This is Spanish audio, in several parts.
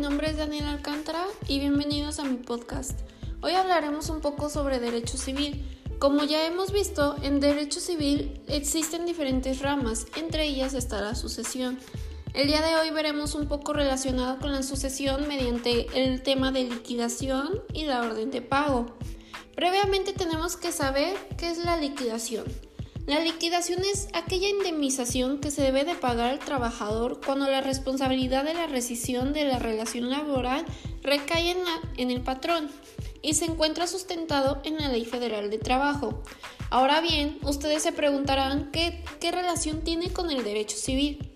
nombre es Daniel Alcántara y bienvenidos a mi podcast. Hoy hablaremos un poco sobre derecho civil. Como ya hemos visto, en derecho civil existen diferentes ramas, entre ellas está la sucesión. El día de hoy veremos un poco relacionado con la sucesión mediante el tema de liquidación y la orden de pago. Previamente tenemos que saber qué es la liquidación. La liquidación es aquella indemnización que se debe de pagar al trabajador cuando la responsabilidad de la rescisión de la relación laboral recae en, el patrón y se encuentra sustentado en la Ley Federal de Trabajo. Ahora bien, ustedes se preguntarán qué, qué relación tiene con el derecho civil.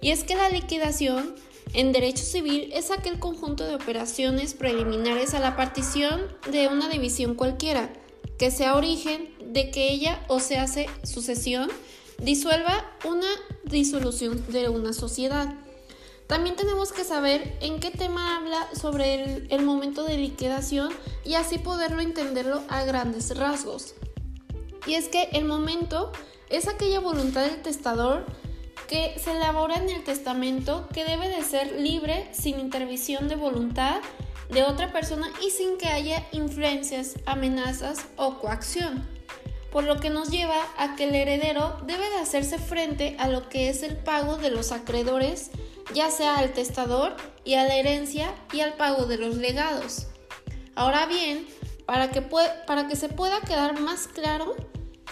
Y es que la liquidación en derecho civil es aquel conjunto de operaciones preliminares a la partición de una división cualquiera que sea origen de que ella o se hace sucesión disuelva una disolución de una sociedad. También tenemos que saber en qué tema habla sobre el, el, momento de liquidación y así poderlo entenderlo a grandes rasgos. Y es que el momento es aquella voluntad del testador que se elabora en el testamento que debe de ser libre sin intervención de voluntad de otra persona y sin que haya influencias, amenazas o coacción. Por lo que nos lleva a que el heredero debe de hacerse frente a lo que es el pago de los acreedores, ya sea al testador y a la herencia y al pago de los legados. Ahora bien, para que, para que se pueda quedar más claro,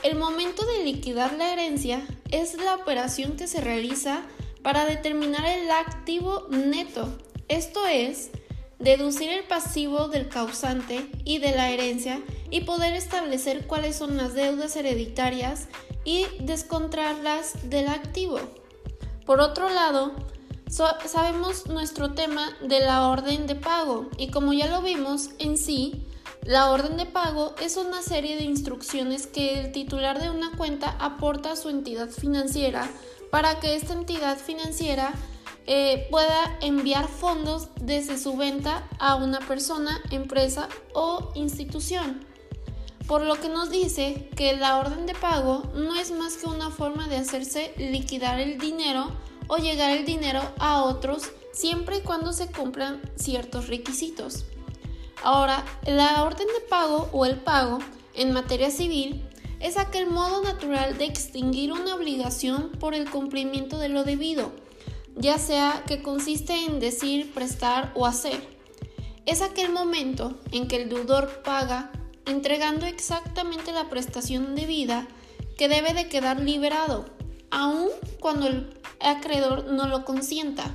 el momento de liquidar la herencia es la operación que se realiza para determinar el activo neto, esto es, deducir el pasivo del causante y de la herencia y poder establecer cuáles son las deudas hereditarias y descontrarlas del activo. Por otro lado, sabemos nuestro tema de la orden de pago y como ya lo vimos en sí, la orden de pago es una serie de instrucciones que el titular de una cuenta aporta a su entidad financiera para que esta entidad financiera eh, pueda enviar fondos desde su venta a una persona, empresa o institución. Por lo que nos dice que la orden de pago no es más que una forma de hacerse liquidar el dinero o llegar el dinero a otros siempre y cuando se cumplan ciertos requisitos. Ahora, la orden de pago o el pago en materia civil es aquel modo natural de extinguir una obligación por el cumplimiento de lo debido ya sea que consiste en decir, prestar o hacer. Es aquel momento en que el deudor paga entregando exactamente la prestación debida que debe de quedar liberado, aun cuando el acreedor no lo consienta.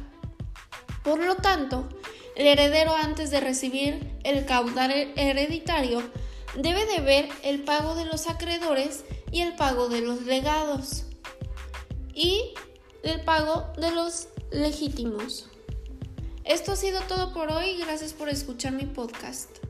Por lo tanto, el heredero antes de recibir el caudal hereditario debe de ver el pago de los acreedores y el pago de los legados. Y el pago de los legítimos. Esto ha sido todo por hoy. Gracias por escuchar mi podcast.